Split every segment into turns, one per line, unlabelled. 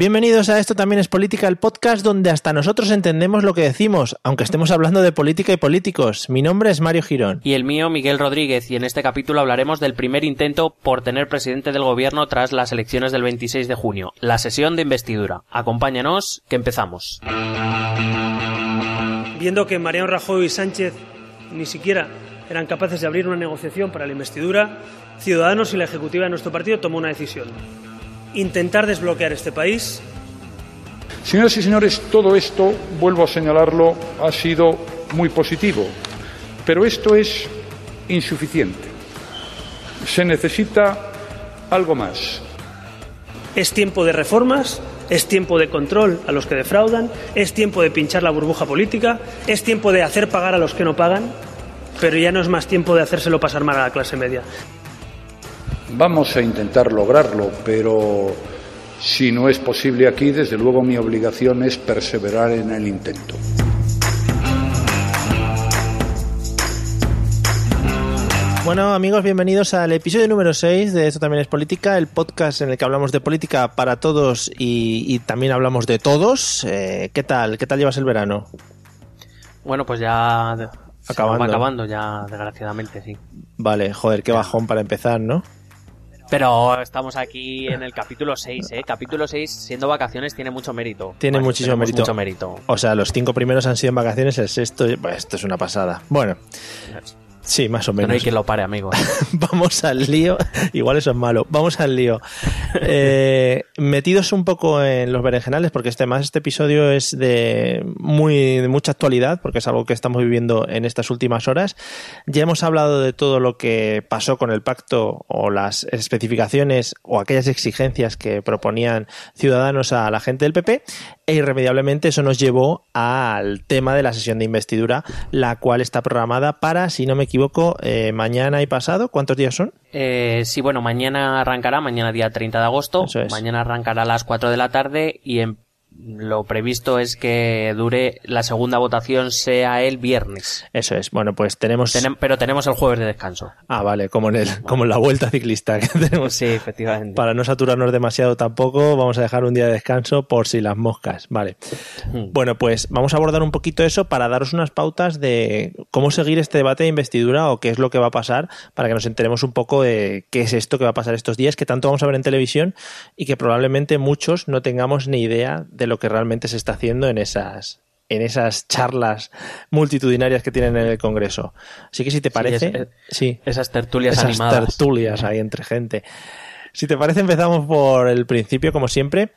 Bienvenidos a Esto también es política, el podcast donde hasta nosotros entendemos lo que decimos, aunque estemos hablando de política y políticos. Mi nombre es Mario Girón.
Y el mío, Miguel Rodríguez, y en este capítulo hablaremos del primer intento por tener presidente del gobierno tras las elecciones del 26 de junio, la sesión de investidura. Acompáñanos, que empezamos.
Viendo que Mariano Rajoy y Sánchez ni siquiera eran capaces de abrir una negociación para la investidura, Ciudadanos y la Ejecutiva de nuestro partido tomó una decisión intentar desbloquear este país.
Señoras y señores, todo esto, vuelvo a señalarlo, ha sido muy positivo, pero esto es insuficiente. Se necesita algo más.
Es tiempo de reformas, es tiempo de control a los que defraudan, es tiempo de pinchar la burbuja política, es tiempo de hacer pagar a los que no pagan, pero ya no es más tiempo de hacérselo pasar mal a la clase media.
Vamos a intentar lograrlo, pero si no es posible aquí, desde luego mi obligación es perseverar en el intento.
Bueno amigos, bienvenidos al episodio número 6 de Esto también es política, el podcast en el que hablamos de política para todos y, también hablamos de todos. Eh, ¿Qué tal? ¿Qué tal llevas el verano?
Bueno, pues ya acabando, acabando ya, desgraciadamente, sí.
Vale, joder, qué bajón para empezar, ¿no?
Pero estamos aquí en el capítulo 6, ¿eh? Capítulo 6, siendo vacaciones, tiene mucho mérito.
Tiene muchísimo mérito.
mucho mérito.
O sea, los cinco primeros han sido en vacaciones, el sexto, pues, esto es una pasada. Bueno. Sí, más o menos.
No hay quien lo pare, amigo.
Vamos al lío. Igual eso es malo. Vamos al lío. Eh, metidos un poco en los berenjenales, porque este más este episodio es de muy de mucha actualidad, porque es algo que estamos viviendo en estas últimas horas. Ya hemos hablado de todo lo que pasó con el pacto o las especificaciones o aquellas exigencias que proponían ciudadanos a la gente del PP e irremediablemente eso nos llevó al tema de la sesión de investidura, la cual está programada para, si no me equivoco, eh, mañana y pasado. ¿Cuántos días son?
Eh, sí, bueno, mañana arrancará, mañana día 30 de agosto. Mañana arrancará a las 4 de la tarde y en lo previsto es que dure la segunda votación sea el viernes.
Eso es. Bueno, pues tenemos.
pero tenemos el jueves de descanso.
Ah, vale, como en el, como en la vuelta ciclista que tenemos.
Sí, efectivamente.
Para no saturarnos demasiado tampoco, vamos a dejar un día de descanso por si las moscas. Vale. Hmm. Bueno, pues vamos a abordar un poquito eso para daros unas pautas de cómo seguir este debate de investidura o qué es lo que va a pasar para que nos enteremos un poco de qué es esto que va a pasar estos días, que tanto vamos a ver en televisión y que probablemente muchos no tengamos ni idea de lo que realmente se está haciendo en esas, en esas charlas multitudinarias que tienen en el Congreso. Así que si te parece,
sí, esas tertulias
esas tertulias ahí entre gente. Si te parece, empezamos por el principio, como siempre.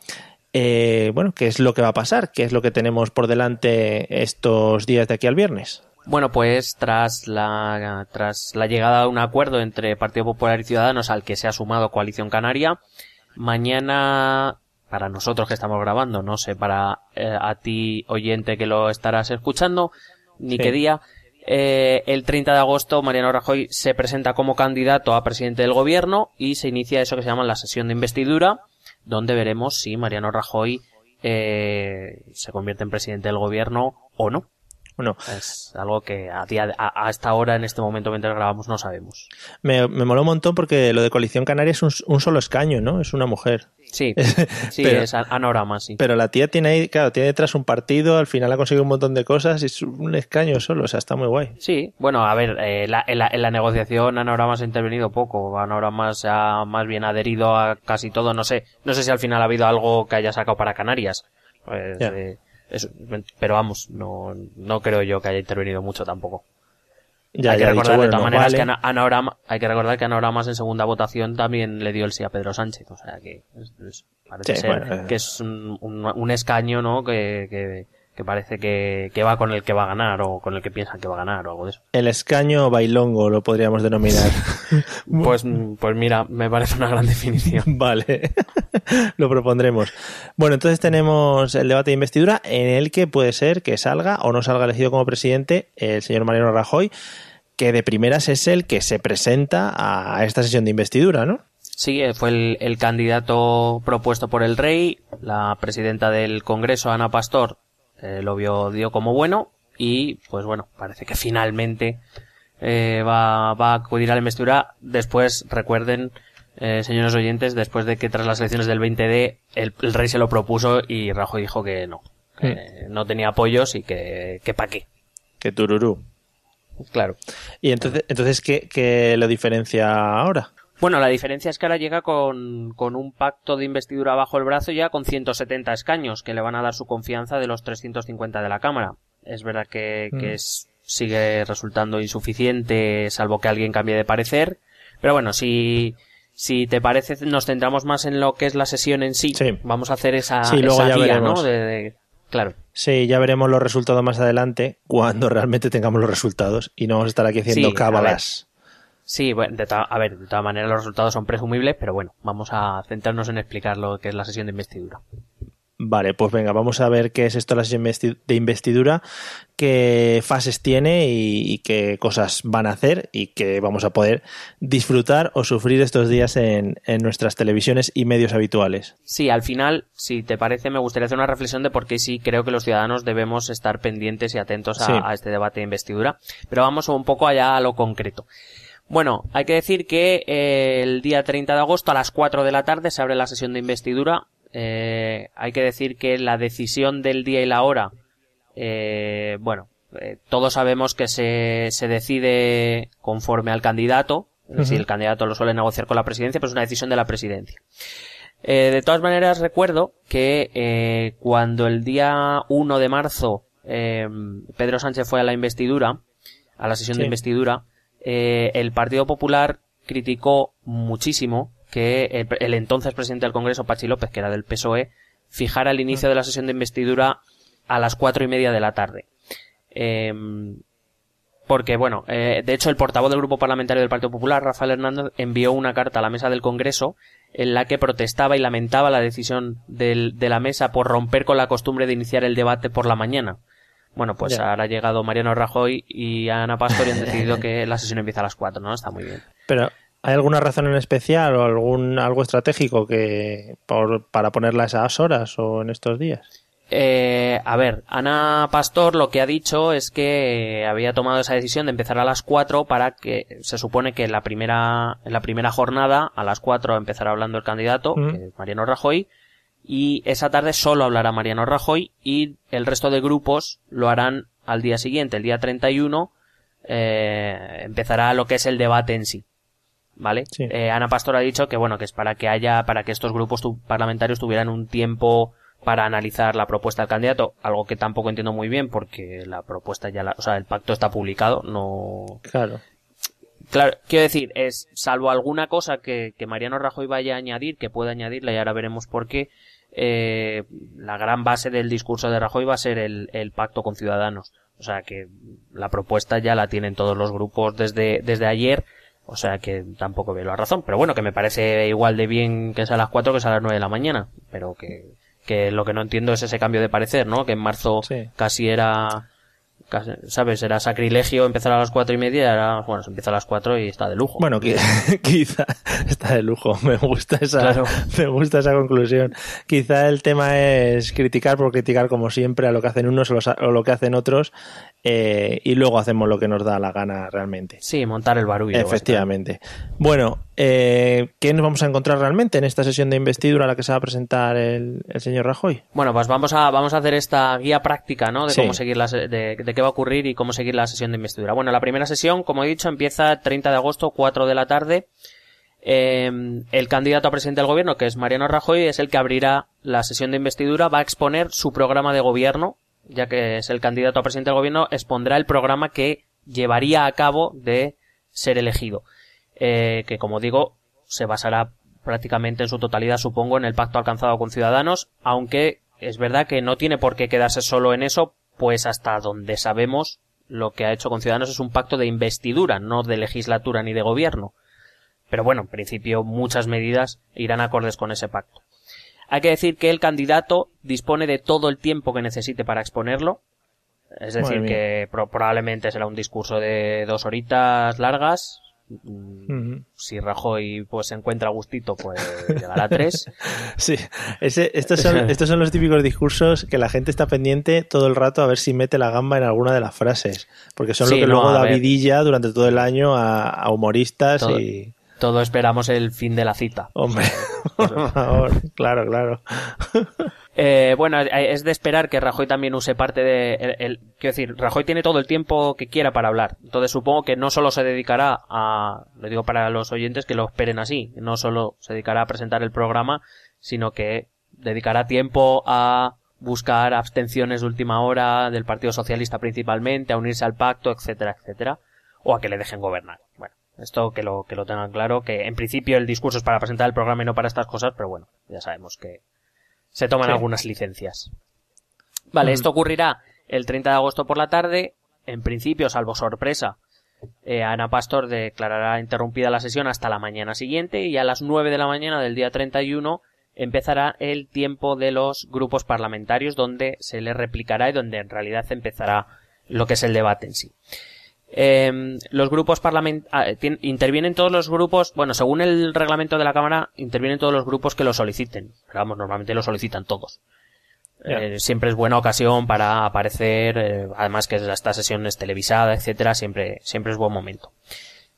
Eh, bueno, ¿qué es lo que va a pasar? ¿Qué es lo que tenemos por delante estos días de aquí al viernes?
Bueno, pues tras la, tras la llegada a un acuerdo entre Partido Popular y Ciudadanos al que se ha sumado Coalición Canaria, mañana para nosotros que estamos grabando, no sé, para eh, a ti oyente que lo estarás escuchando, ni qué día. Eh, el 30 de agosto Mariano Rajoy se presenta como candidato a presidente del gobierno y se inicia eso que se llama la sesión de investidura, donde veremos si Mariano Rajoy eh, se convierte en presidente del gobierno o no.
Bueno,
es algo que a, día, a, esta hora, en este momento, mientras grabamos, no sabemos.
Me, me moló un montón porque lo de Coalición Canaria es un, un solo escaño, ¿no? Es una mujer.
Sí, sí es anorama, sí.
Pero la tía tiene ahí, claro, tiene detrás un partido, al final ha conseguido un montón de cosas y es un escaño solo, o sea, está muy guay.
Sí, bueno, a ver, eh, la, en, la, en, la, negociación Anorama se ha intervenido poco, Anorama se ha más bien adherido a casi todo, no sé, no sé si al final ha habido algo que haya sacado para Canarias. Pues, eh, pero vamos, no, no creo yo que haya intervenido mucho tampoco. hay, que recordar de todas maneras que Anorama, hay que recordar que Anoramas en segunda votación también le dio el sí a Pedro Sánchez, o sea que parece ser que es un, un, escaño, ¿no? Que, que, que parece que, que, va con el que va a ganar o con el que piensan que va a ganar o algo de eso.
El escaño bailongo lo podríamos denominar.
pues, pues mira, me parece una gran definición.
vale, lo propondremos. Bueno, entonces tenemos el debate de investidura en el que puede ser que salga o no salga elegido como presidente el señor Mariano Rajoy, que de primeras es el que se presenta a esta sesión de investidura, ¿no?
Sí, eh, fue el, candidato propuesto por el rey, la presidenta del Congreso, Ana Pastor, eh, lo vio, dio como bueno y pues bueno, parece que finalmente eh, va, va a acudir a la investidura. Después, recuerden, eh, señores oyentes, después de que tras las elecciones del 20D el, rey se lo propuso y Rajoy dijo que no, que no tenía apoyos y que, que pa' qué.
Que tururú.
Claro.
¿Y entonces, entonces ¿qué, qué lo diferencia ahora?
Bueno, la diferencia es que ahora llega con, con, un pacto de investidura bajo el brazo ya con 170 escaños que le van a dar su confianza de los 350 de la Cámara. Es verdad que, que
Mm.
es- sigue resultando insuficiente salvo que alguien cambie de parecer. Pero bueno, si, si te parece nos centramos más en lo que es la sesión en sí.
Sí.
Vamos a hacer esa,
Sí, luego
esa
ya
guía,
veremos.
¿no? De- de- claro.
Sí, ya veremos los resultados más adelante cuando realmente tengamos los resultados y no vamos a estar aquí haciendo
Sí,
cábalas.
Sí, bueno, de a ver, de todas maneras los resultados son presumibles, pero bueno, vamos a centrarnos en explicar lo que es la sesión de investidura.
Vale, pues venga, vamos a ver qué es esto la sesión investi- de investidura, qué fases tiene y, y qué cosas van a hacer y que vamos a poder disfrutar o sufrir estos días en, en nuestras televisiones y medios habituales.
Sí, al final, si te parece, me gustaría hacer una reflexión de por qué sí creo que los ciudadanos debemos estar pendientes y atentos a,
Sí.
a este debate de investidura. Pero vamos un poco allá a lo concreto. Bueno, hay que decir que eh, el día 30 de agosto a las 4 de la tarde se abre la sesión de investidura. Eh, hay que decir que la decisión del día y la hora, eh, bueno, eh, todos sabemos que se, se decide conforme al candidato. Es decir, el candidato lo suele negociar con la presidencia, pero es una decisión de la presidencia. Eh, de todas maneras, recuerdo que eh, cuando el día 1 de marzo eh, Pedro Sánchez fue a la investidura, a la sesión
Sí.
de investidura, eh, el Partido Popular criticó muchísimo que el, el entonces presidente del Congreso, Pachi López, que era del PSOE, fijara el inicio de la sesión de investidura a las cuatro y media de la tarde. Em, porque, bueno, eh, de hecho el portavoz del Grupo Parlamentario del Partido Popular, Rafael Hernández, envió una carta a la mesa del Congreso en la que protestaba y lamentaba la decisión del- de la mesa por romper con la costumbre de iniciar el debate por la mañana. Bueno, pues ahora ha llegado Mariano Rajoy y Ana Pastor y han decidido que la sesión empieza a las 4, ¿no? Está muy bien.
Pero, ¿hay alguna razón en especial o algún algo estratégico que por, para ponerla a esas horas o en estos días?
Eh, a ver, Ana Pastor lo que ha dicho es que había tomado esa decisión de empezar a las 4 para que se supone que en la primera, en la primera jornada, a las 4 empezará hablando el candidato,
Mm.
que es Mariano Rajoy, y esa tarde solo hablará Mariano Rajoy y el resto de grupos lo harán al día siguiente, el día 31, eh, empezará lo que es el debate en sí. ¿Vale?
Sí.
Eh, Ana Pastor ha dicho que bueno, que es para que haya, para que estos grupos tu- parlamentarios tuvieran un tiempo para analizar la propuesta del candidato, algo que tampoco entiendo muy bien porque la propuesta ya la, o sea, el pacto está publicado, no,
Claro.
Claro, quiero decir, es salvo alguna cosa que, que Mariano Rajoy vaya a añadir, que pueda añadirle y ahora veremos por qué, eh, la gran base del discurso de Rajoy va a ser el, el pacto con Ciudadanos. O sea que la propuesta ya la tienen todos los grupos desde, desde ayer, o sea que tampoco veo la razón. Pero bueno, que me parece igual de bien que sea a las 4 que sea a las 9 de la mañana, pero que, que lo que no entiendo es ese cambio de parecer, ¿no? Que en marzo
Sí.
casi era ¿sabes? Era sacrilegio empezar a las cuatro y media, bueno, se empieza a las cuatro y está de lujo.
Bueno, qui- quizá está de lujo. Me gusta esa,
Claro.
me gusta esa conclusión. Quizá el tema es criticar por criticar como siempre a lo que hacen unos o lo que hacen otros eh, y luego hacemos lo que nos da la gana realmente.
Sí, montar el barullo.
Efectivamente. Bueno, eh, ¿qué nos vamos a encontrar realmente en esta sesión de investidura a la que se va a presentar el, el señor Rajoy?
Bueno, pues vamos a, vamos a hacer esta guía práctica, ¿no? De
Sí.
cómo seguir la, de, de qué va a ocurrir y cómo seguir la sesión de investidura. Bueno, la primera sesión, como he dicho, empieza 30 de agosto, 4 de la tarde. Eh, el candidato a presidente del gobierno, que es Mariano Rajoy, es el que abrirá la sesión de investidura, va a exponer su programa de gobierno, ya que es el candidato a presidente del gobierno, expondrá el programa que llevaría a cabo de ser elegido. Eh, que como digo, se basará prácticamente en su totalidad, supongo, en el pacto alcanzado con Ciudadanos, aunque es verdad que no tiene por qué quedarse solo en eso, pues hasta donde sabemos lo que ha hecho con Ciudadanos es un pacto de investidura, no de legislatura ni de gobierno. Pero bueno, en principio muchas medidas irán acordes con ese pacto. Hay que decir que el candidato dispone de todo el tiempo que necesite para exponerlo. Es decir, que pro- probablemente será un discurso de dos horitas largas. Mm. Si Rajoy pues se encuentra a gustito, pues llegará a tres.
Sí, ese, estos, son, estos son los típicos discursos que la gente está pendiente todo el rato a ver si mete la gamba en alguna de las frases. Porque son
Sí,
lo que
no,
luego da
ver.
vidilla durante todo el año a, a humoristas
Todo-
y...
todo esperamos el fin de la cita.
Hombre, por favor, claro, claro.
Eh, bueno, es de esperar que Rajoy también use parte de... El, quiero decir, Rajoy tiene todo el tiempo que quiera para hablar. Entonces supongo que no solo se dedicará a... Lo digo para los oyentes que lo esperen así. No solo se dedicará a presentar el programa, sino que dedicará tiempo a buscar abstenciones de última hora del Partido Socialista principalmente, a unirse al pacto, etcétera, etcétera. O a que le dejen gobernar. Bueno, esto que lo, que lo tengan claro, que en principio el discurso es para presentar el programa y no para estas cosas, pero bueno, ya sabemos que se toman algunas licencias. Vale, esto ocurrirá el 30 de agosto por la tarde. En principio, salvo sorpresa, eh, Ana Pastor declarará interrumpida la sesión hasta la mañana siguiente y a las 9 de la mañana del día 31 empezará el tiempo de los grupos parlamentarios donde se le replicará y donde en realidad empezará lo que es el debate en sí. Em, los grupos parlamentarios ah, intervienen todos los grupos, bueno, según el reglamento de la Cámara, intervienen todos los grupos que lo soliciten. Pero vamos, normalmente lo solicitan todos. Eh, siempre es buena ocasión para aparecer, eh, además que esta sesión es televisada, etcétera, siempre, siempre es buen momento.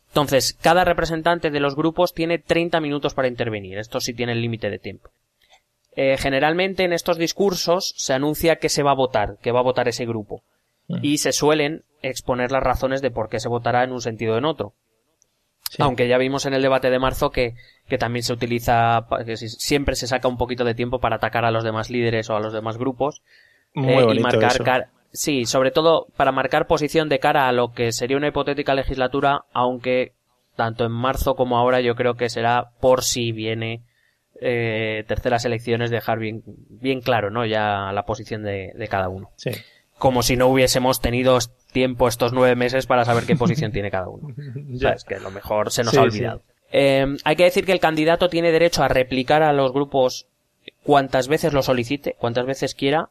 Entonces, cada representante de los grupos tiene 30 minutos para intervenir. Esto sí tiene el límite de tiempo. Eh, generalmente en estos discursos se anuncia que se va a votar, que va a votar ese grupo. Y se suelen exponer las razones de por qué se votará en un sentido o en otro. Aunque ya vimos en el debate de marzo que, que también se utiliza, que siempre se saca un poquito de tiempo para atacar a los demás líderes o a los demás grupos.
Eh, y
marcar sí, sobre todo para marcar posición de cara a lo que sería una hipotética legislatura, aunque tanto en marzo como ahora yo creo que será por si viene eh, terceras elecciones dejar bien, bien claro, ¿no? Ya la posición de, de cada uno.
Sí
como si no hubiésemos tenido tiempo estos nueve meses para saber qué posición tiene cada uno. es que lo mejor se nos ha olvidado. Em, hay que decir que el candidato tiene derecho a replicar a los grupos cuantas veces lo solicite, cuantas veces quiera,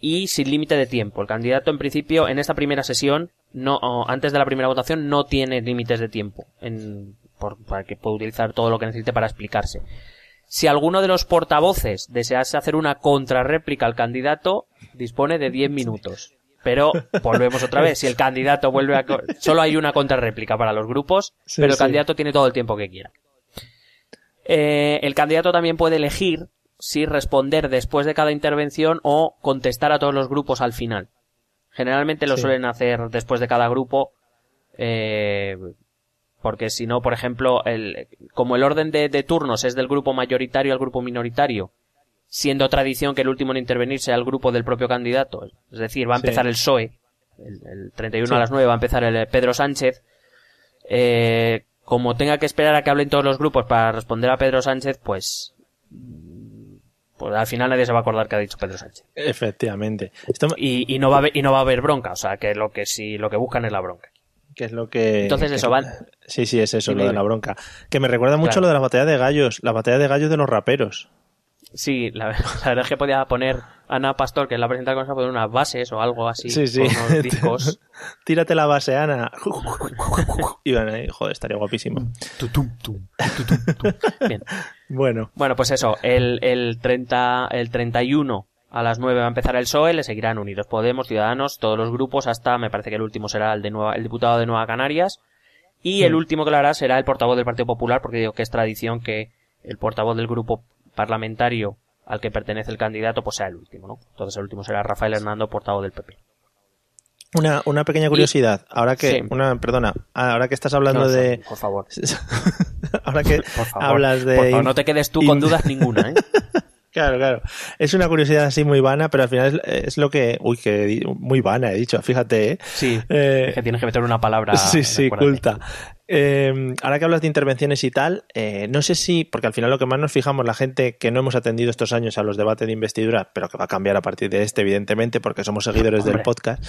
y sin límite de tiempo. El candidato, en principio, en esta primera sesión, no, antes de la primera votación, no tiene límites de tiempo en, para que pueda utilizar todo lo que necesite para explicarse. Si alguno de los portavoces desease hacer una contrarréplica al candidato, dispone de 10 minutos. Pero volvemos otra vez, si el candidato vuelve a... Solo hay una contrarréplica para los grupos, pero el candidato tiene todo el tiempo que quiera. Eh, el candidato también puede elegir si responder después de cada intervención o contestar a todos los grupos al final. Generalmente lo suelen hacer después de cada grupo, eh, porque si no, por ejemplo, el, como el orden de, de, turnos es del grupo mayoritario al grupo minoritario, siendo tradición que el último en intervenir sea el grupo del propio candidato. Es decir, va a empezar el PSOE, el, 31 a las 9 va a empezar el Pedro Sánchez. Eh, como tenga que esperar a que hablen todos los grupos para responder a Pedro Sánchez, pues, pues al final nadie se va a acordar que ha dicho Pedro Sánchez.
Efectivamente.
Y, y, no va a haber, y no va a haber bronca, o sea, que lo que sí, lo que buscan es la bronca.
Que es lo que.
Entonces eso, van.
Sí, sí, es eso, lo de la bronca. Que me recuerda mucho lo de la batalla de gallos, la batalla de gallos de los raperos.
Sí, la, verdad es que podía poner Ana Pastor, que es la presentadora, con poner unas bases o algo así.
Sí, sí.
unos discos.
Tírate la base, Ana. y bueno, ahí, joder, estaría guapísimo.
Bien.
Bueno.
Bueno, pues eso, el, el, 30, el 31 a las 9 va a empezar el PSOE, le seguirán Unidos Podemos, Ciudadanos, todos los grupos, hasta me parece que el último será el, de Nueva, el diputado de Nueva Canarias. Y el último que lo hará será el portavoz del Partido Popular, porque digo que es tradición que el portavoz del grupo parlamentario al que pertenece el candidato, pues sea el último, ¿no? Entonces el último será Rafael Hernando, portavoz del PP.
Una, una pequeña curiosidad. ahora que, una, perdona, ahora que estás hablando de.
Por favor.
ahora que hablas de.
Por favor, no te quedes tú con dudas ninguna, ¿eh?
Claro, claro. Es una curiosidad así muy vana, pero al final es, lo que. Uy, que muy vana he dicho, fíjate, ¿eh?
Sí. Eh, que tienes que meter una palabra.
Sí, sí, culta. Eh, ahora que hablas de intervenciones y tal, eh, no sé si, porque al final lo que más nos fijamos, la gente que no hemos atendido estos años a los debates de investidura, pero que va a cambiar a partir de este, evidentemente, porque somos seguidores del podcast,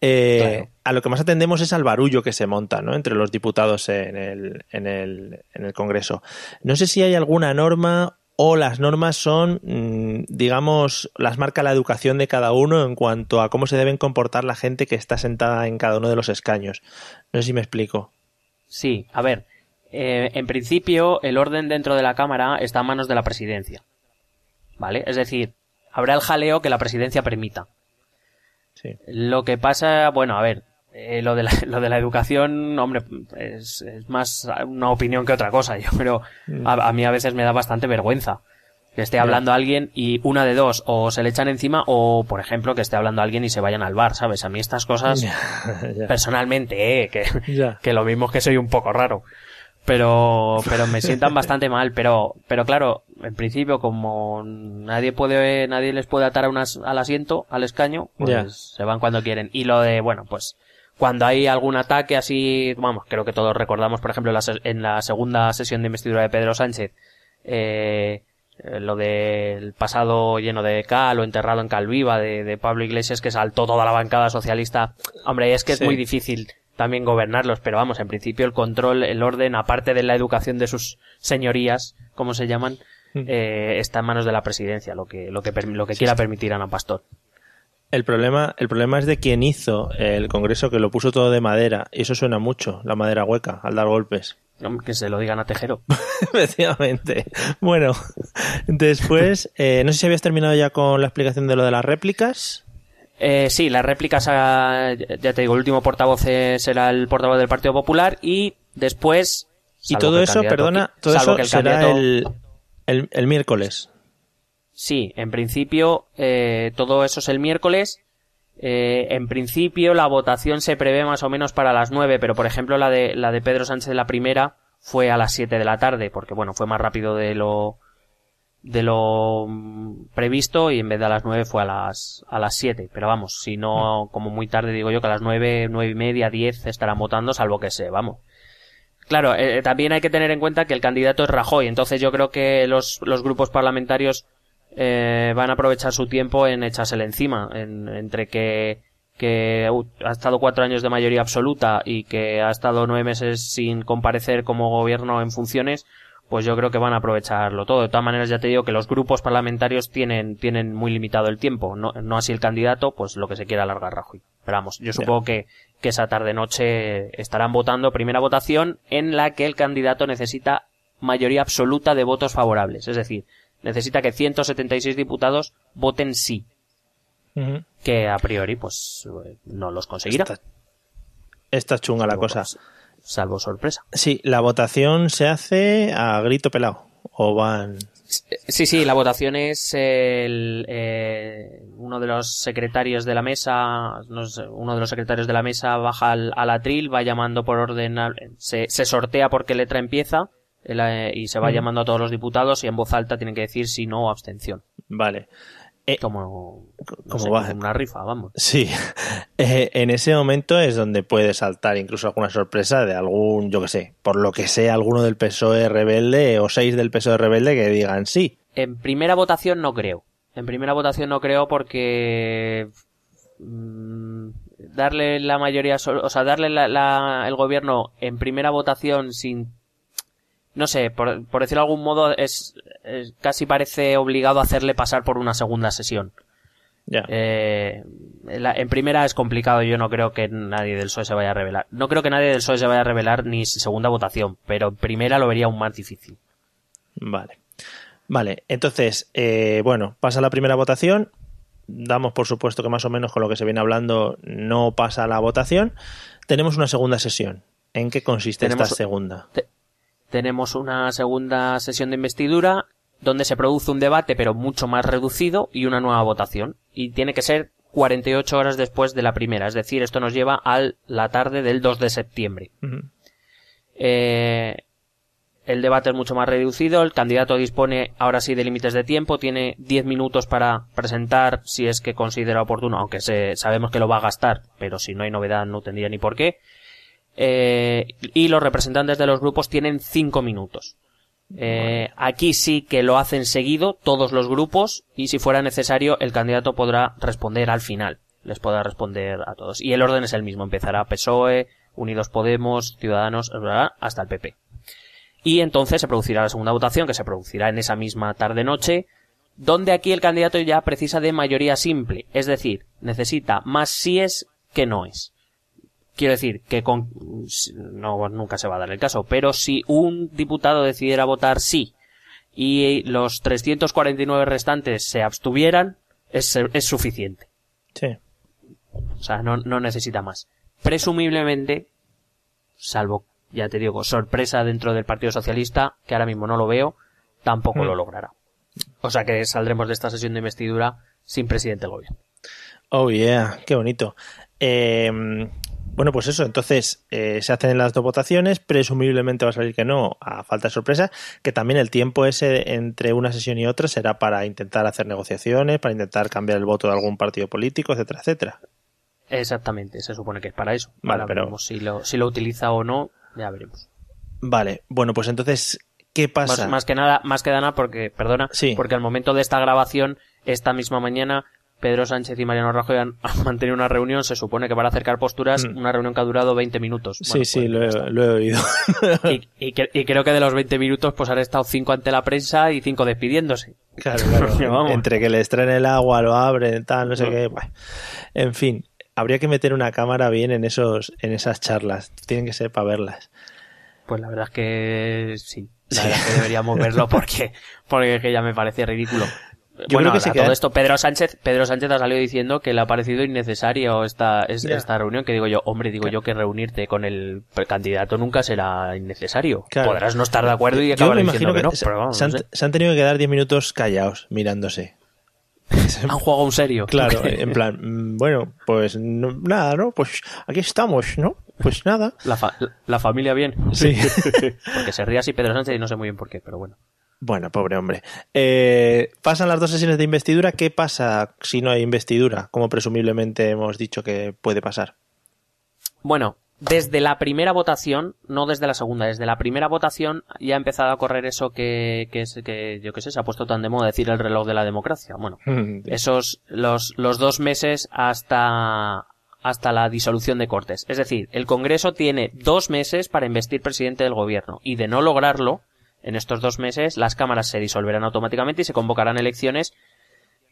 eh, a lo que más atendemos es al barullo que se monta ¿no? entre los diputados en el, en, el, en el Congreso. No sé si hay alguna norma o las normas son, mm, digamos, las marca la educación de cada uno en cuanto a cómo se deben comportar la gente que está sentada en cada uno de los escaños. No sé si me explico.
Sí, a ver, eh, en principio el orden dentro de la Cámara está a manos de la presidencia. ¿Vale? Es decir, habrá el jaleo que la presidencia permita.
Sí.
Lo que pasa, bueno, a ver, eh, lo, de la, lo de la educación, hombre, es, es, más una opinión que otra cosa. Yo creo, mm. a, a, mí a veces me da bastante vergüenza que esté hablando a alguien y una de dos, o se le echan encima, o por ejemplo que esté hablando a alguien y se vayan al bar, ¿sabes? A mí estas cosas, personalmente, eh, que, que lo mismo es que soy un poco raro pero pero me sientan bastante mal pero pero claro en principio como nadie puede nadie les puede atar a unas, al asiento al escaño pues se van cuando quieren y lo de bueno pues cuando hay algún ataque así vamos creo que todos recordamos por ejemplo en la segunda sesión de investidura de Pedro Sánchez eh, lo del pasado lleno de cal o enterrado en calviva de, de Pablo Iglesias que saltó toda la bancada socialista hombre es que es muy difícil también gobernarlos, pero vamos, en principio el control, el orden, aparte de la educación de sus señorías, como se llaman, mm. eh, está en manos de la presidencia, lo que, lo que, lo que quiera permitir Ana Pastor.
El problema, el problema es de quien hizo el Congreso que lo puso todo de madera, y eso suena mucho, la madera hueca, al dar golpes.
Que se lo digan a Tejero.
Efectivamente. Bueno, después, eh, no sé si habías terminado ya con la explicación de lo de las réplicas.
Eh, sí, las réplicas, ya te digo, el último portavoz será el portavoz del Partido Popular y después...
Y todo eso, perdona, todo eso será el, el, miércoles.
Sí, en principio eh, todo eso es el miércoles. Eh, en principio la votación se prevé más o menos para las nueve, pero por ejemplo la de, la de Pedro Sánchez la primera fue a las siete de la tarde, porque bueno, fue más rápido de lo, de lo previsto y en vez de a las 9 fue a las a las 7 pero vamos si no como muy tarde digo yo que a las 9 nueve y media 10 estarán votando salvo que se vamos. Claro eh, también hay que tener en cuenta que el candidato es Rajoy entonces yo creo que los, los grupos parlamentarios eh, van a aprovechar su tiempo en echársele encima en, entre que que ha estado cuatro años de mayoría absoluta y que ha estado nueve meses sin comparecer como gobierno en funciones pues yo creo que van a aprovecharlo todo. De todas maneras, ya te digo que los grupos parlamentarios tienen, tienen muy limitado el tiempo, no, no así el candidato, pues lo que se quiera alargar Rajoy. Pero vamos, yo supongo que, que esa tarde-noche estarán votando primera votación en la que el candidato necesita mayoría absoluta de votos favorables. Es decir, necesita que 176 diputados voten sí. Que a priori, pues, no los conseguirá.
Esta, chunga la cosa. Pues,
salvo sorpresa.
Sí, la votación se hace a grito pelado. O van.
Sí, sí, la votación es el, eh, uno de los secretarios de la mesa, uno de los secretarios de la mesa baja al, atril, va llamando por orden, se, se sortea por qué letra empieza y se va llamando a todos los diputados y en voz alta tienen que decir si no o abstención.
Vale.
Eh, como, como va? una rifa, vamos.
Sí, eh, en ese momento es donde puede saltar incluso alguna sorpresa de algún, yo que sé, por lo que sea, alguno del PSOE rebelde o seis del PSOE rebelde que digan sí.
En primera votación no creo. En primera votación no creo porque mm, darle la mayoría, o sea, darle el gobierno en primera votación sin no sé, por, por decirlo de algún modo, es, casi parece obligado a hacerle pasar por una segunda sesión.
Ya.
Eh, en primera es complicado, yo no creo que nadie del PSOE se vaya a revelar. No creo que nadie del PSOE se vaya a revelar ni segunda votación, pero en primera lo vería aún más difícil.
Vale. Vale, entonces, eh, bueno, pasa la primera votación. Damos por supuesto que más o menos con lo que se viene hablando no pasa la votación. Tenemos una segunda sesión. ¿En qué consiste esta segunda?
Tenemos una segunda sesión de investidura donde se produce un debate pero mucho más reducido y una nueva votación. Y tiene que ser 48 horas después de la primera, es decir, esto nos lleva a la tarde del 2 de septiembre. eh, el debate es mucho más reducido, el candidato dispone ahora sí de límites de tiempo, tiene 10 minutos para presentar si es que considera oportuno, aunque se, sabemos que lo va a gastar, pero si no hay novedad no tendría ni por qué. Eh, y los representantes de los grupos tienen cinco minutos. Eh, aquí sí que lo hacen seguido todos los grupos y si fuera necesario el candidato podrá responder al final. Les podrá responder a todos. Y el orden es el mismo. Empezará PSOE, Unidos Podemos, Ciudadanos, hasta el PP. Y entonces se producirá la segunda votación que se producirá en esa misma tarde-noche donde aquí el candidato ya precisa de mayoría simple. Es decir, necesita más síes que no es. Quiero decir que con, no, nunca se va a dar el caso, pero si un diputado decidiera votar sí y los 349 restantes se abstuvieran, es, es suficiente.
Sí.
O sea, no, no necesita más. presumiblemente, salvo, ya te digo, sorpresa dentro del Partido Socialista, que ahora mismo no lo veo, tampoco lo
Mm.
logrará. O sea que saldremos de esta sesión de investidura sin presidente del gobierno.
Oh, yeah, qué bonito. Eh, bueno, pues eso, entonces eh, se hacen las dos votaciones, presumiblemente va a salir que no, a falta de sorpresa, que también el tiempo ese entre una sesión y otra será para intentar hacer negociaciones, para intentar cambiar el voto de algún partido político, etcétera, etcétera.
Exactamente, se supone que es para eso.
Vale,
Ahora
pero-
veremos si lo, si lo utiliza o no, ya veremos.
Vale, bueno, pues entonces, ¿qué pasa?
Más, más que nada, más que nada porque, perdona,
Sí.
porque al momento de esta grabación, esta misma mañana, Pedro Sánchez y Mariano Rajoy han, mantenido una reunión, se supone que para acercar posturas,
Mm.
una reunión que ha durado 20 minutos.
Sí,
Bueno,
sí,
pues
lo he,
está.
lo he oído.
Y, y que- y creo que de los 20 minutos pues han estado 5 ante la prensa y 5 despidiéndose.
Claro, claro. Entre que les traen el agua, lo abren, tal, no sé
No.
qué. bueno. En fin, habría que meter una cámara bien en esos, en esas charlas. Tienen que ser para verlas.
Pues la verdad es que sí. La verdad es que deberíamos verlo porque, porque ya me parece ridículo.
Yo
bueno,
creo que se
a todo esto, Pedro Sánchez, Pedro Sánchez ha salido diciendo que le ha parecido innecesario esta, es- esta reunión, que digo yo, hombre, digo yo que reunirte con el candidato nunca será innecesario.
Claro.
Podrás no estar de acuerdo y acabar diciendo que,
que,
no,
se,
pero vamos,
se han,
no sé.
se han tenido que quedar 10 minutos callados, mirándose.
Han jugado un serio.
Claro, en plan, mm, bueno, pues no- nada, ¿no? Pues aquí estamos, ¿no? Pues nada.
La, fa- la familia bien.
Sí.
Porque se ríe así Pedro Sánchez y no sé muy bien por qué, pero bueno.
Bueno, pobre hombre. Eh, pasan las dos sesiones de investidura. ¿Qué pasa si no hay investidura? Como presumiblemente hemos dicho que puede pasar.
Bueno, desde la primera votación, no desde la segunda, desde la primera votación ya ha empezado a correr eso que, que, es, que yo qué sé, se ha puesto tan de moda decir el reloj de la democracia. Bueno, esos, los, los dos meses hasta, hasta la disolución de Cortes. Es decir, el Congreso tiene dos meses para investir presidente del gobierno y de no lograrlo, en estos dos meses las cámaras se disolverán automáticamente y se convocarán elecciones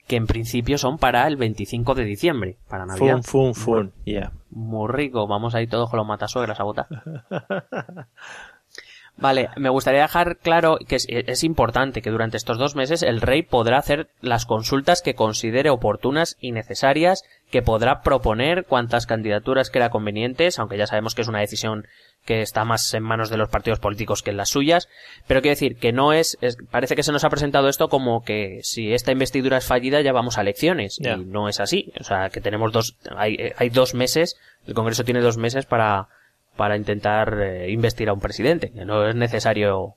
que en principio son para el 25 de diciembre, para Navidad.
Fun, fun, fun. Ya.
Muy rico, vamos ahí todos con los matasuegras a votar. Vale, me gustaría dejar claro que es, es, importante que durante estos dos meses el rey podrá hacer las consultas que considere oportunas y necesarias, que podrá proponer cuantas candidaturas crea convenientes, aunque ya sabemos que es una decisión que está más en manos de los partidos políticos que en las suyas, pero quiero decir que no es, es parece que se nos ha presentado esto como que si esta investidura es fallida ya vamos a elecciones,
Yeah.
y no es así, o sea que tenemos dos, hay, hay dos meses, el Congreso tiene dos meses para, para intentar eh, investir a un presidente, que no es necesario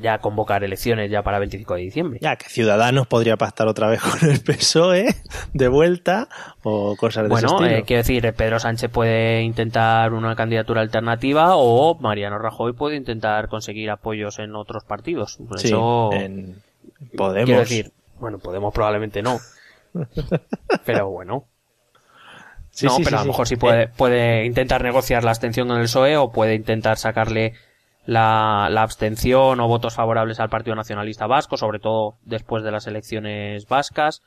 ya convocar elecciones ya para 25 de diciembre.
Ya, que Ciudadanos podría pactar otra vez con el PSOE de vuelta o cosas de
Bueno,
ese estilo.
eh, quiero decir, Pedro Sánchez puede intentar una candidatura alternativa o Mariano Rajoy puede intentar conseguir apoyos en otros partidos. Por
sí,
eso,
en Podemos.
quiero decir, bueno, Podemos probablemente no. pero bueno.
Sí,
no,
sí,
pero a lo mejor sí puede,
Eh,
puede intentar negociar la abstención con el PSOE o puede intentar sacarle la, la abstención o votos favorables al Partido Nacionalista Vasco, sobre todo después de las elecciones vascas.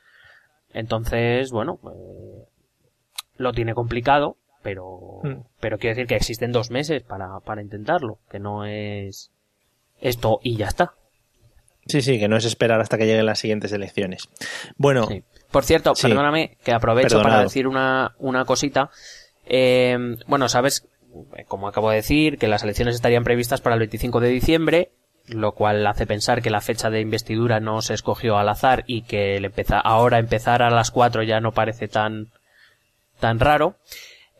Entonces, bueno, eh, lo tiene complicado, pero,
Mm.
pero quiero decir que existen dos meses para, para intentarlo, que no es esto y ya está.
Sí, sí, que no es esperar hasta que lleguen las siguientes elecciones. Bueno,
Sí. Por cierto,
Sí.
perdóname que aprovecho
Perdonado.
para decir una, una cosita. Eh, bueno, sabes, como acabo de decir, que las elecciones estarían previstas para el 25 de diciembre, lo cual hace pensar que la fecha de investidura no se escogió al azar y que el ahora empezar a las 4 ya no parece tan, tan raro.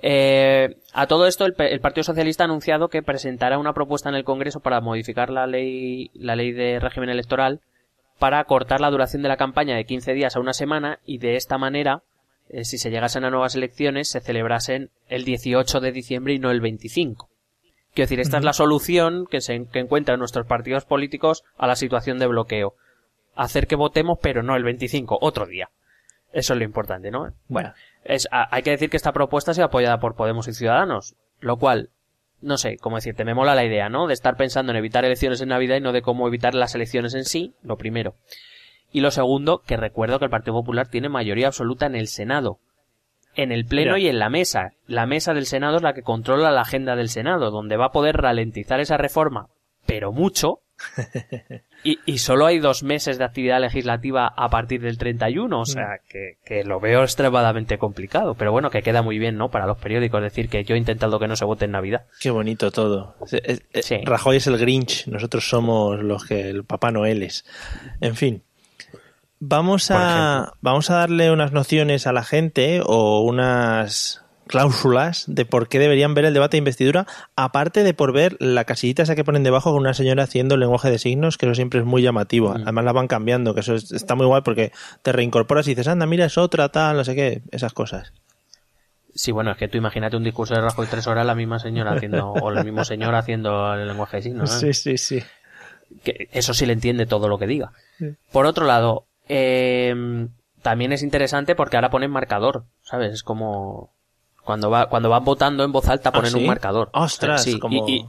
Eh, a todo esto, el, el Partido Socialista ha anunciado que presentará una propuesta en el Congreso para modificar la ley, la ley de régimen electoral para cortar la duración de la campaña de 15 días a una semana y de esta manera, eh, si se llegasen a nuevas elecciones, se celebrasen el 18 de diciembre y no el 25. Quiero decir, esta es la solución que, se, que encuentran nuestros partidos políticos a la situación de bloqueo. Hacer que votemos, pero no el 25, otro día. Eso es lo importante, ¿no? Bueno, es, a- hay que decir que esta propuesta ha sido apoyada por Podemos y Ciudadanos, lo cual, no sé, cómo decirte, me mola la idea, ¿no? De estar pensando en evitar elecciones en Navidad y no de cómo evitar las elecciones en sí, lo primero. Y lo segundo, que recuerdo que el Partido Popular tiene mayoría absoluta en el Senado. En el Pleno y en la mesa. La mesa del Senado es la que controla la agenda del Senado, donde va a poder ralentizar esa reforma, pero mucho, y, y, solo hay dos meses de actividad legislativa a partir del 31, o sea, que, que, lo veo extremadamente complicado. Pero bueno, que queda muy bien, ¿no? Para los periódicos decir que yo he intentado que no se vote en Navidad.
Qué bonito todo. Rajoy es el Grinch, nosotros somos los que el Papá Noel es. En fin. Vamos a, vamos a darle unas nociones a la gente o unas cláusulas de por qué deberían ver el debate de investidura, aparte de por ver la casillita esa que ponen debajo con una señora haciendo el lenguaje de signos, que eso siempre es muy llamativo. Mm. Además la van cambiando, que eso está muy guay porque te reincorporas y dices, anda, mira, es otra, tal, no sé qué, esas cosas.
Sí, bueno, es que tú imagínate un discurso de Rajoy tres horas, la misma señora haciendo, o el mismo señor haciendo el lenguaje de signos.
Sí, sí, sí.
Que eso sí le entiende todo lo que diga. Por otro lado, eh, también es interesante porque ahora ponen marcador, ¿sabes? Es como cuando va cuando van votando en voz alta ponen
¿Ah,
un marcador.
Ostras,
sí,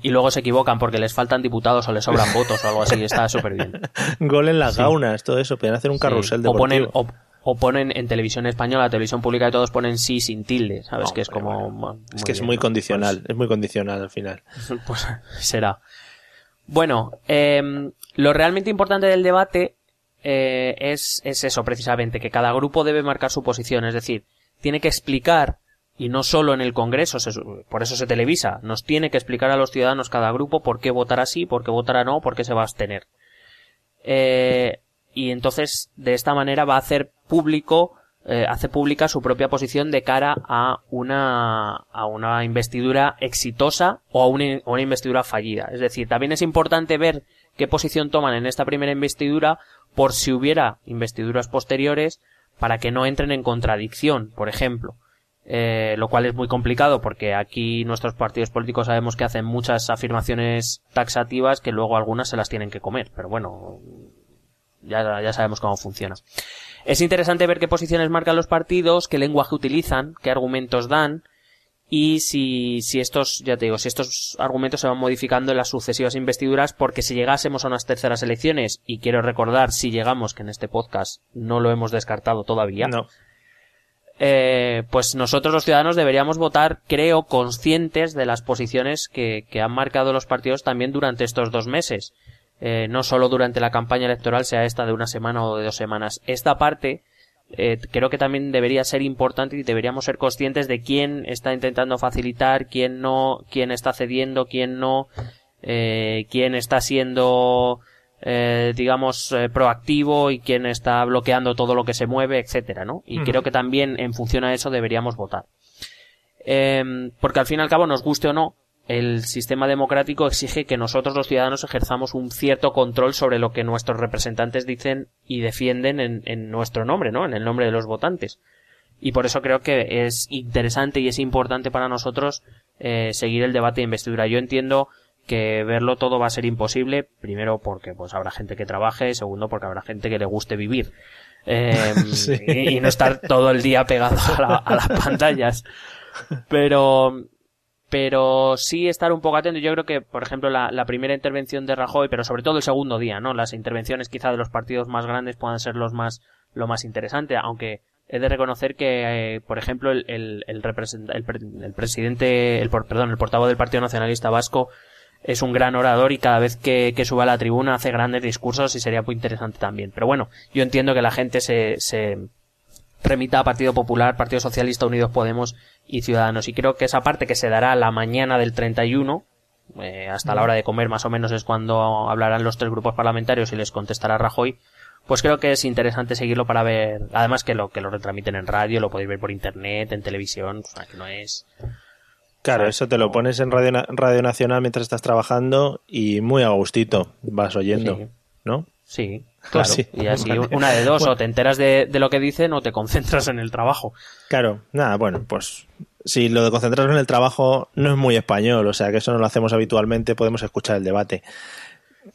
y, luego se equivocan porque les faltan diputados o les sobran votos o algo así. Está súper bien.
Gol en las gaunas, todo eso. Pueden hacer un carrusel de
o ponen o, ponen en televisión española, televisión pública y todos ponen sí sin tilde, ¿sabes? que es como...
es que es muy condicional, es muy condicional al final.
Pues será. Bueno, eh, lo realmente importante del debate eh, es, es eso precisamente, que cada grupo debe marcar su posición, es decir, tiene que explicar y no solo en el Congreso, por eso se televisa, nos tiene que explicar a los ciudadanos cada grupo por qué votará sí, por qué votará no, por qué se va a abstener. Eh, y entonces, de esta manera va a hacer público, eh, hace pública su propia posición de cara a una, a una investidura exitosa o a una, una investidura fallida. Es decir, también es importante ver qué posición toman en esta primera investidura por si hubiera investiduras posteriores para que no entren en contradicción, por ejemplo. Eh, lo cual es muy complicado porque aquí nuestros partidos políticos sabemos que hacen muchas afirmaciones taxativas que luego algunas se las tienen que comer, pero bueno, ya, ya sabemos cómo funciona. Es interesante ver qué posiciones marcan los partidos, qué lenguaje utilizan, qué argumentos dan, y si, si estos, ya te digo, si estos argumentos se van modificando en las sucesivas investiduras, porque si llegásemos a unas terceras elecciones, y quiero recordar si llegamos, que en este podcast no lo hemos descartado todavía,
no.
Eh, pues nosotros los ciudadanos deberíamos votar, creo, conscientes de las posiciones que, que han marcado los partidos también durante estos dos meses. Eh, no solo durante la campaña electoral, sea esta de una semana o de dos semanas. Esta parte eh, creo que también debería ser importante y deberíamos ser conscientes de quién está intentando facilitar, quién no, quién está cediendo, quién no, eh, quién está siendo, eh, digamos, proactivo y quién está bloqueando todo lo que se mueve, etcétera, ¿no? Y creo que también en función a eso deberíamos votar. Em, porque al fin y al cabo, nos guste o no, el sistema democrático exige que nosotros los ciudadanos ejerzamos un cierto control sobre lo que nuestros representantes dicen y defienden en, nuestro nombre, ¿no? En el nombre de los votantes. Y por eso creo que es interesante y es importante para nosotros eh, seguir el debate de investidura. Yo entiendo que verlo todo va a ser imposible, primero porque pues habrá gente que trabaje, segundo porque habrá gente que le guste vivir. Eh, y, no estar todo el día pegado a, a las pantallas. Pero pero sí estar un poco atento. Yo creo que, por ejemplo, la, primera intervención de Rajoy, pero sobre todo el segundo día, ¿no? Las intervenciones quizá de los partidos más grandes puedan ser los más, lo más interesante, aunque he de reconocer que, eh, por ejemplo, el, el, el, el, el presidente, el, perdón, el portavoz del Partido Nacionalista Vasco es un gran orador y cada vez que, que suba a la tribuna hace grandes discursos y sería muy interesante también. Pero bueno, yo entiendo que la gente se, se remita a Partido Popular, Partido Socialista, Unidos Podemos y Ciudadanos. Y creo que esa parte que se dará la mañana del 31, eh, hasta la hora de comer más o menos es cuando hablarán los tres grupos parlamentarios y les contestará Rajoy, pues creo que es interesante seguirlo para ver, además que lo que lo retransmiten en radio, lo podéis ver por internet, en televisión, o sea, que no es...
Claro, eso te lo pones en radio, radio Nacional mientras estás trabajando y muy a gustito vas oyendo, ¿no?
Sí, claro. Y así una de dos, o te enteras de, de, lo que dicen o te concentras en el trabajo.
Claro, nada, bueno, pues si lo de concentrarnos en el trabajo no es muy español, o sea que eso no lo hacemos habitualmente, podemos escuchar el debate.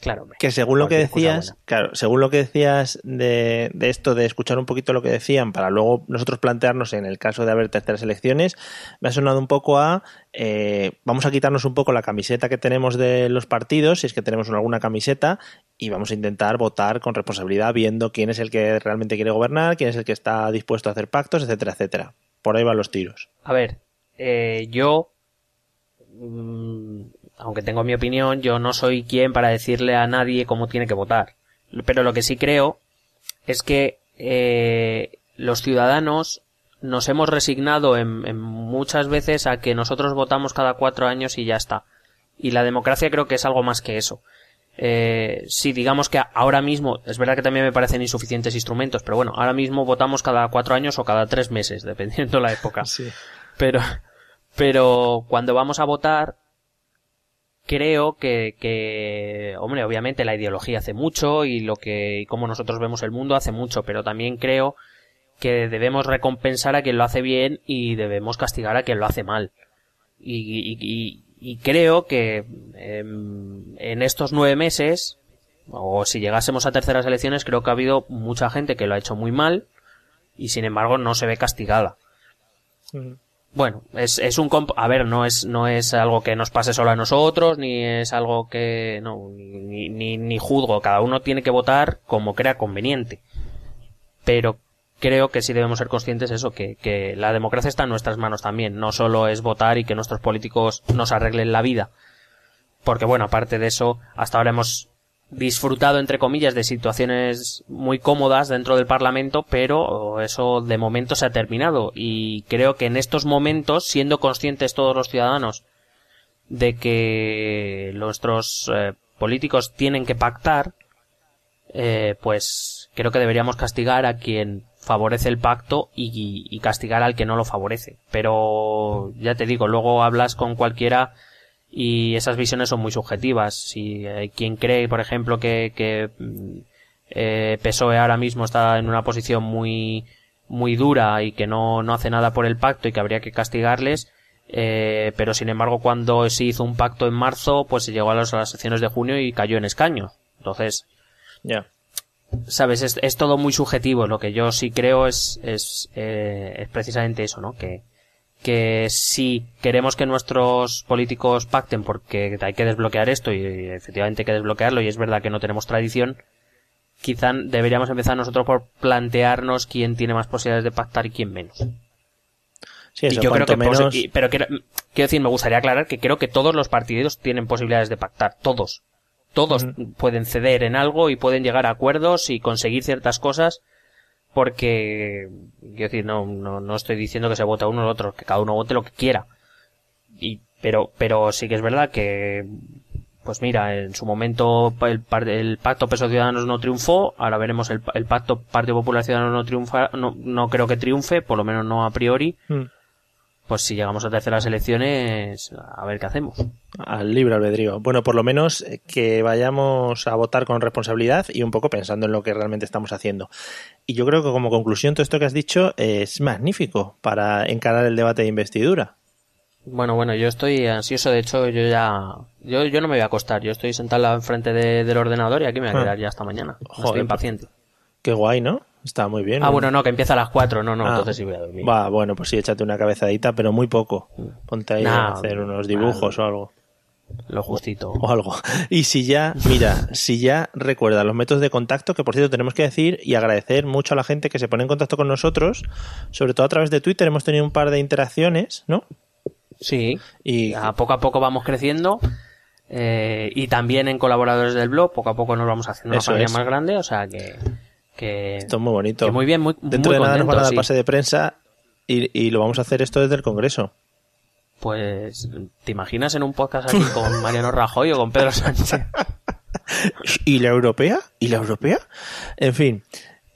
Claro.
Que según lo que decías, claro, según lo que decías de, de, esto, de escuchar un poquito lo que decían para luego nosotros plantearnos en el caso de haber terceras elecciones, me ha sonado un poco a eh, vamos a quitarnos un poco la camiseta que tenemos de los partidos, si es que tenemos alguna camiseta, y vamos a intentar votar con responsabilidad viendo quién es el que realmente quiere gobernar, quién es el que está dispuesto a hacer pactos, etcétera, etcétera. Por ahí van los tiros.
A ver, eh, yo mm, aunque tengo mi opinión, yo no soy quien para decirle a nadie cómo tiene que votar. Pero lo que sí creo es que eh, los ciudadanos nos hemos resignado en, muchas veces a que nosotros votamos cada cuatro años y ya está. Y la democracia creo que es algo más que eso. Eh, sí, digamos que ahora mismo, es verdad que también me parecen insuficientes instrumentos, pero bueno, ahora mismo votamos cada cuatro años o cada tres meses, dependiendo la época.
Sí.
Pero, pero cuando vamos a votar, creo que, que, hombre, obviamente la ideología hace mucho y lo que, y cómo nosotros vemos el mundo hace mucho, pero también creo que debemos recompensar a quien lo hace bien y debemos castigar a quien lo hace mal. Y, y, y creo que em, en estos nueve meses, o si llegásemos a terceras elecciones, creo que ha habido mucha gente que lo ha hecho muy mal y sin embargo no se ve castigada. Bueno, es, es un a ver, no es no es algo que nos pase solo a nosotros, ni es algo que no ni, ni, ni juzgo, cada uno tiene que votar como crea conveniente. Pero creo que sí debemos ser conscientes eso, que, que la democracia está en nuestras manos también. No solo es votar y que nuestros políticos nos arreglen la vida. Porque bueno, aparte de eso, hasta ahora hemos disfrutado, entre comillas, de situaciones muy cómodas dentro del Parlamento, pero eso de momento se ha terminado. Y creo que en estos momentos, siendo conscientes todos los ciudadanos de que nuestros eh, políticos tienen que pactar, eh, pues creo que deberíamos castigar a quien favorece el pacto y, castigar al que no lo favorece. Pero ya te digo, luego hablas con cualquiera y esas visiones son muy subjetivas. Si hay quien cree, por ejemplo, que, que eh, PSOE ahora mismo está en una posición muy muy dura y que no, no hace nada por el pacto y que habría que castigarles, eh, pero sin embargo cuando se hizo un pacto en marzo, pues se llegó a las, a las sesiones de junio y cayó en escaño. Entonces,
ya
sabes, es, todo muy subjetivo. Lo que yo sí creo es, es, eh, es precisamente eso, ¿no? Que, que si queremos que nuestros políticos pacten porque hay que desbloquear esto y, efectivamente hay que desbloquearlo y es verdad que no tenemos tradición, quizá deberíamos empezar nosotros por plantearnos quién tiene más posibilidades de pactar y quién menos.
Sí, eso,
yo creo que
menos...
pero quiero, quiero decir, me gustaría aclarar que creo que todos los partidos tienen posibilidades de pactar, todos todos pueden ceder en algo y pueden llegar a acuerdos y conseguir ciertas cosas porque quiero decir no, no, no estoy diciendo que se vote uno o otro que cada uno vote lo que quiera. Y pero pero sí que es verdad que pues mira en su momento el, el pacto peso ciudadanos no triunfó ahora veremos el, el pacto partido popular ciudadanos no triunfa no, no creo que triunfe por lo menos no a priori. Mm pues si llegamos a terceras elecciones, a ver qué hacemos.
Al libre albedrío. Bueno, por lo menos eh, que vayamos a votar con responsabilidad y un poco pensando en lo que realmente estamos haciendo. Y yo creo que como conclusión todo esto que has dicho es magnífico para encarar el debate de investidura.
Bueno, bueno, yo estoy ansioso, de hecho yo ya... Yo, yo no me voy a acostar, yo estoy sentado enfrente de, del ordenador y aquí me voy a ah. quedar ya hasta mañana. estoy impaciente.
Qué guay, ¿no? Está muy bien.
Ah, bueno, no, que empieza a las 4, no, no, ah. entonces sí voy a dormir.
Va, bueno, pues sí, échate una cabezadita, pero muy poco. Ponte ahí a hacer unos dibujos o algo.
Lo justito.
O algo. Y si ya, mira, si ya recuerda los métodos de contacto, que por cierto tenemos que decir y agradecer mucho a la gente que se pone en contacto con nosotros, sobre todo a través de Twitter, hemos tenido un par de interacciones, ¿no?
Sí. Y a poco a poco vamos creciendo. Eh, y también en colaboradores del blog, poco a poco nos vamos haciendo una familia más grande, o sea que que,
esto es muy bonito.
muy bien, muy
Dentro
de
nada nos
van
a dar pase de prensa y, y, lo vamos a hacer esto desde el Congreso.
Pues, ¿te imaginas en un podcast aquí con Mariano Rajoy o con Pedro Sánchez?
¿Y la europea? ¿Y la europea? En fin,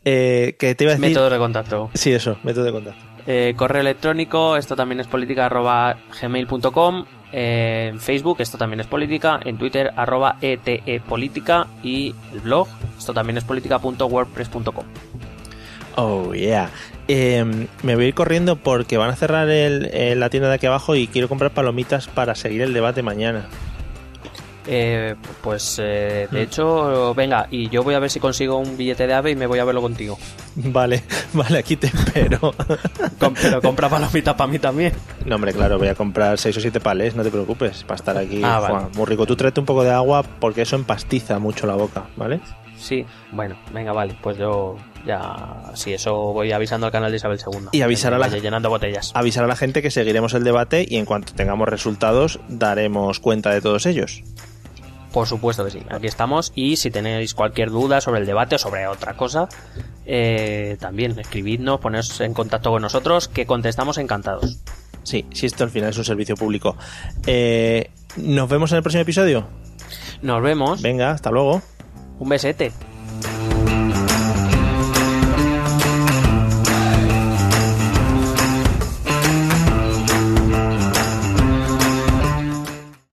eh, que te iba a decir...
Método de contacto.
Sí, eso, método de contacto.
Eh, correo electrónico, esto también es política arroba gmail.com en Facebook, esto también es política, en Twitter, arroba etepolítica y el blog, esto también es política.wordpress.com.
Oh, yeah. Em, me voy a ir corriendo porque van a cerrar el, la tienda de aquí abajo y quiero comprar palomitas para seguir el debate mañana.
Eh, pues eh, de mm. hecho, venga, y yo voy a ver si consigo un billete de ave y me voy a verlo contigo.
Vale, vale, aquí te espero.
pero compra palomitas para mí también.
No, hombre, claro, voy a comprar 6 o 7 pales, no te preocupes, para estar aquí. Ah, muy rico. Tú tráete un poco de agua porque eso empastiza mucho la boca, ¿vale?
Sí, bueno, venga, vale, pues yo Ya, si eso voy avisando al canal de Isabel II.
Y avisar a la-
llenando botellas.
Avisar a la gente que seguiremos el debate y en cuanto tengamos resultados daremos cuenta de todos ellos.
Por supuesto que sí. Aquí estamos. Y si tenéis cualquier duda sobre el debate o sobre otra cosa, eh, también escribidnos, poneros en contacto con nosotros, que contestamos encantados.
Sí, si esto al final es un servicio público. Eh, Nos vemos en el próximo episodio.
Nos vemos.
Venga, hasta luego.
Un besete.